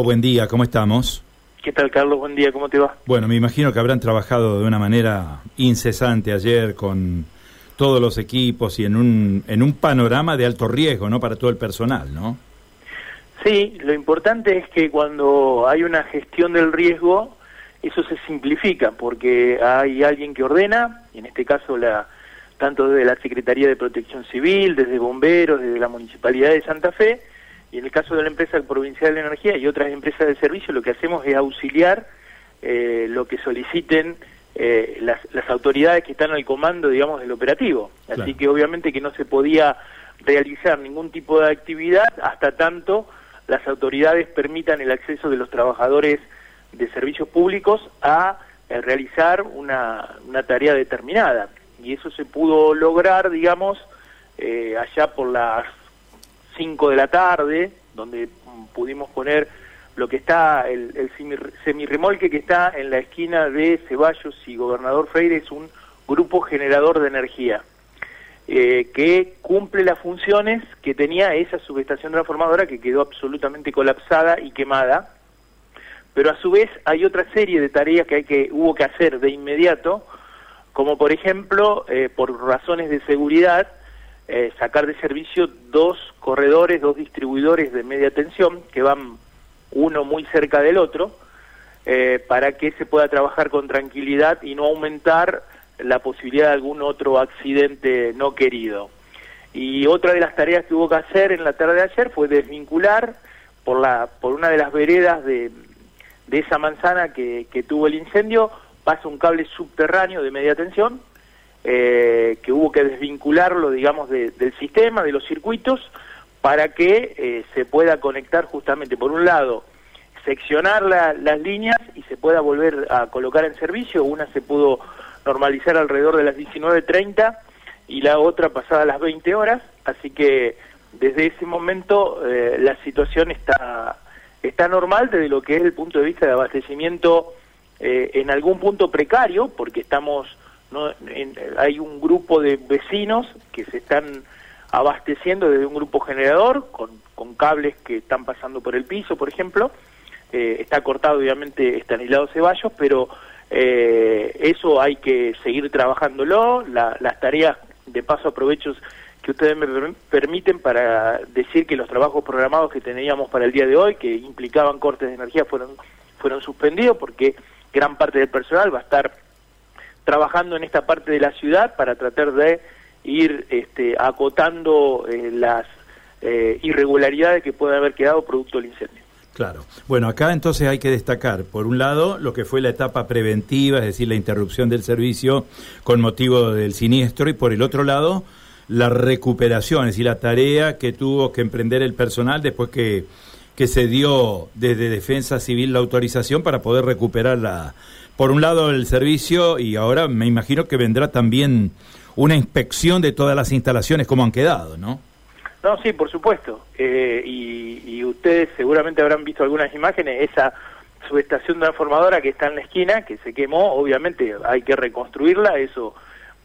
Buen día, ¿cómo estamos? ¿Qué tal, Carlos? Buen día, ¿cómo te va? Bueno, me imagino que habrán trabajado de una manera incesante ayer con todos los equipos y en un, en un panorama de alto riesgo, ¿no? Para todo el personal, ¿no? Sí, lo importante es que cuando hay una gestión del riesgo, eso se simplifica, porque hay alguien que ordena, y en este caso la tanto desde la Secretaría de Protección Civil, desde bomberos, desde la Municipalidad de Santa Fe, y en el caso de la empresa provincial de energía y otras empresas de servicio, lo que hacemos es auxiliar eh, lo que soliciten eh, las, las, autoridades que están al comando, digamos, del operativo. Así que obviamente que no se podía realizar ningún tipo de actividad hasta tanto las autoridades permitan el acceso de los trabajadores de servicios públicos a eh, realizar una, una, tarea determinada. Y eso se pudo lograr, digamos, allá por las 5 de la tarde, donde pudimos poner lo que está, el, el semirremolque que está en la esquina de Ceballos y Gobernador Freire es un grupo generador de energía, eh, que cumple las funciones que tenía esa subestación transformadora que quedó absolutamente colapsada y quemada, pero a su vez hay otra serie de tareas que, hay que hubo que hacer de inmediato, como por ejemplo, eh, por razones de seguridad, eh, sacar de servicio dos corredores, dos distribuidores de media tensión que van uno muy cerca del otro eh, para que se pueda trabajar con tranquilidad y no aumentar la posibilidad de algún otro accidente no querido. Y otra de las tareas que hubo que hacer en la tarde de ayer fue desvincular por, la, por una de las veredas de, de esa manzana que, que tuvo el incendio, pasa un cable subterráneo de media tensión eh, que hubo que desvincularlo, digamos, del sistema, de los circuitos, para que eh, se pueda conectar justamente, por un lado, seccionar las líneas y se pueda volver a colocar en servicio. Una se pudo normalizar alrededor de las 19.30 y la otra pasada las 20 horas, así que desde ese momento eh, la situación está, está normal desde lo que es el punto de vista de abastecimiento en algún punto precario, porque estamos no, hay un grupo de vecinos que se están abasteciendo desde un grupo generador con, con cables que están pasando por el piso, por ejemplo. Eh, está cortado obviamente Estanislao Ceballos, pero eh, eso hay que seguir trabajándolo. las tareas de paso aprovechos que ustedes me permiten para decir que los trabajos programados que teníamos para el día de hoy, que implicaban cortes de energía, fueron, fueron suspendidos porque gran parte del personal va a estar trabajando en esta parte de la ciudad para tratar de ir este, acotando eh, las eh, irregularidades que pueden haber quedado producto del incendio. Claro. Bueno, acá entonces hay que destacar, por un lado, lo que fue la etapa preventiva, es decir, la interrupción del servicio con motivo del siniestro, y por el otro lado, la recuperación, es decir, la tarea que tuvo que emprender el personal después que, que se dio desde Defensa Civil la autorización para poder recuperar la, por un lado el servicio y ahora me imagino que vendrá también una inspección de todas las instalaciones como han quedado, ¿no? No, sí, por supuesto. Eh, y, ustedes seguramente habrán visto algunas imágenes, esa subestación transformadora que está en la esquina, que se quemó, obviamente hay que reconstruirla, eso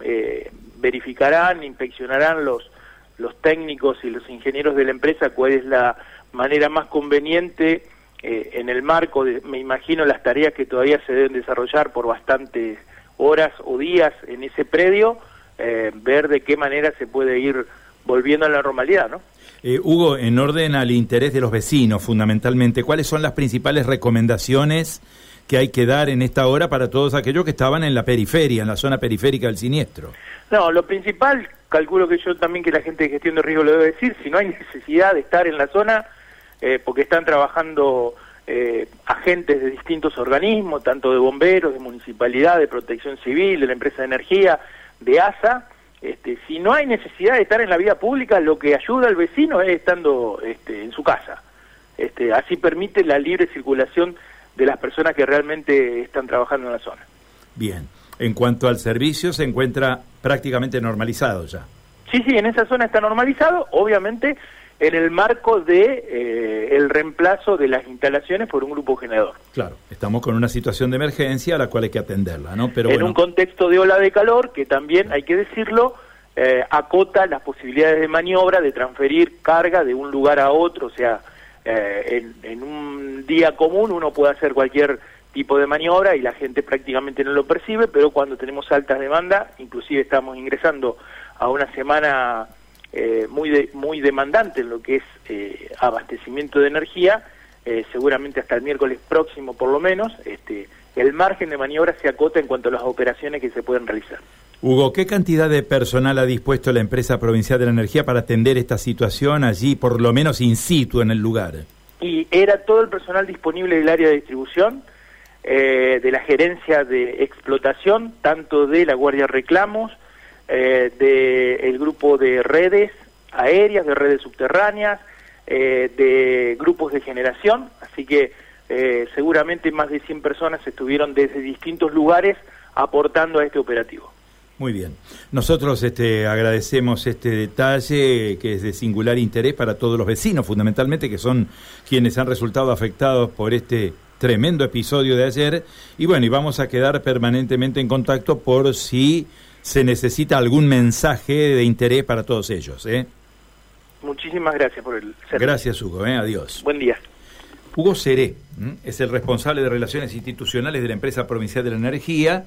eh, verificarán, inspeccionarán los, los técnicos y los ingenieros de la empresa cuál es la manera más conveniente eh, en el marco de, me imagino, las tareas que todavía se deben desarrollar por bastantes horas o días en ese predio, eh, ver de qué manera se puede ir volviendo a la normalidad, ¿no? Eh, Hugo, en orden al interés de los vecinos, fundamentalmente, ¿cuáles son las principales recomendaciones que hay que dar en esta hora para todos aquellos que estaban en la periferia, en la zona periférica del siniestro? No, lo principal, calculo que yo también que la gente de gestión de riesgo lo debe decir, si no hay necesidad de estar en la zona, eh, porque están trabajando eh, agentes de distintos organismos, tanto de bomberos, de municipalidad, de protección civil, de la empresa de energía, de ASA. Este, si no hay necesidad de estar en la vida pública, lo que ayuda al vecino es estando este, en su casa. Este, así permite la libre circulación de las personas que realmente están trabajando en la zona. Bien. En cuanto al servicio, se encuentra prácticamente normalizado ya. Sí, sí, en esa zona está normalizado. Obviamente, en el marco de eh, el reemplazo de las instalaciones por un grupo generador. Claro, estamos con una situación de emergencia a la cual hay que atenderla, ¿no? Pero en un contexto de ola de calor que también hay que decirlo eh, acota las posibilidades de maniobra de transferir carga de un lugar a otro, o sea, eh, en, un día común uno puede hacer cualquier tipo de maniobra y la gente prácticamente no lo percibe, pero cuando tenemos altas demandas, inclusive estamos ingresando a una semana eh, muy, muy demandante en lo que es eh, abastecimiento de energía, seguramente hasta el miércoles próximo por lo menos, este, el margen de maniobra se acota en cuanto a las operaciones que se pueden realizar. Hugo, ¿qué cantidad de personal ha dispuesto la empresa provincial de la energía para atender esta situación allí, por lo menos in situ en el lugar? Y era todo el personal disponible del área de distribución, eh, de la gerencia de explotación, tanto de la Guardia Reclamos, eh, del grupo de redes aéreas, de redes subterráneas, eh, de grupos de generación, así que eh, seguramente más de 100 personas estuvieron desde distintos lugares aportando a este operativo. Muy bien. Nosotros este, agradecemos este detalle que es de singular interés para todos los vecinos, fundamentalmente, que son quienes han resultado afectados por este tremendo episodio de ayer. Y bueno, y vamos a quedar permanentemente en contacto por si se necesita algún mensaje de interés para todos ellos. ¿eh? Muchísimas gracias por el servicio. Gracias, Hugo. ¿eh? Adiós. Buen día. Hugo Seré es el responsable de Relaciones Institucionales de la empresa provincial de la energía.